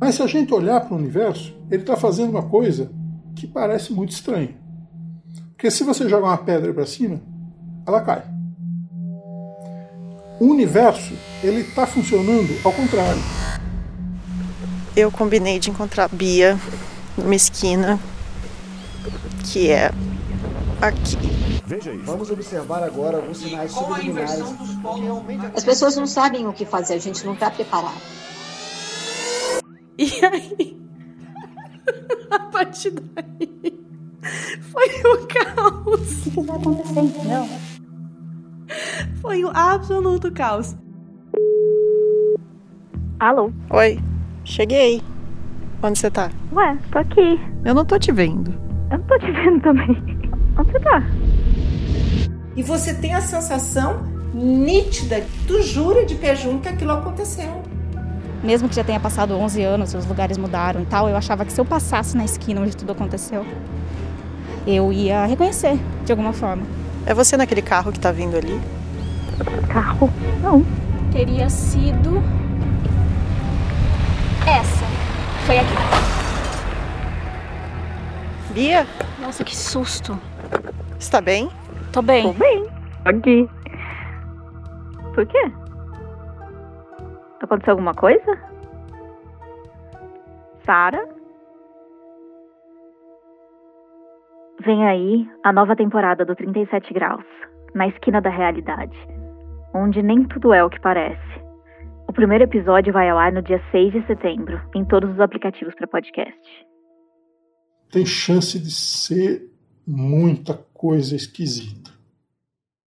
Mas se a gente olhar para o universo, ele está fazendo uma coisa que parece muito estranha. Porque se você jogar uma pedra para cima, ela cai. O universo ele está funcionando ao contrário. Eu combinei de encontrar Bia numa esquina que é aqui. Veja isso. Vamos observar agora alguns sinais subliminares. As pessoas não sabem o que fazer, a gente não está preparado. E aí, a partir daí, foi o caos. O que está acontecendo? Não. Foi o absoluto caos. Alô? Oi, cheguei. Onde você tá? Ué, tô aqui. Eu não tô te vendo. Eu não tô te vendo também. Onde você tá? E você tem a sensação nítida, tu jura de pé junto que aquilo aconteceu. Mesmo que já tenha passado 11 anos, os lugares mudaram e tal, eu achava que se eu passasse na esquina onde tudo aconteceu, eu ia reconhecer de alguma forma. É você naquele carro que tá vindo ali? Carro? Não. Teria sido. Essa. Foi aqui. Bia? Nossa, que susto. Está bem? Tô bem. Tô bem. Aqui. Por quê? Aconteceu alguma coisa? Sara? Vem aí a nova temporada do 37 Graus, na esquina da realidade, onde nem tudo é o que parece. O primeiro episódio vai ao ar no dia 6 de setembro, em todos os aplicativos para podcast. Tem chance de ser muita coisa esquisita.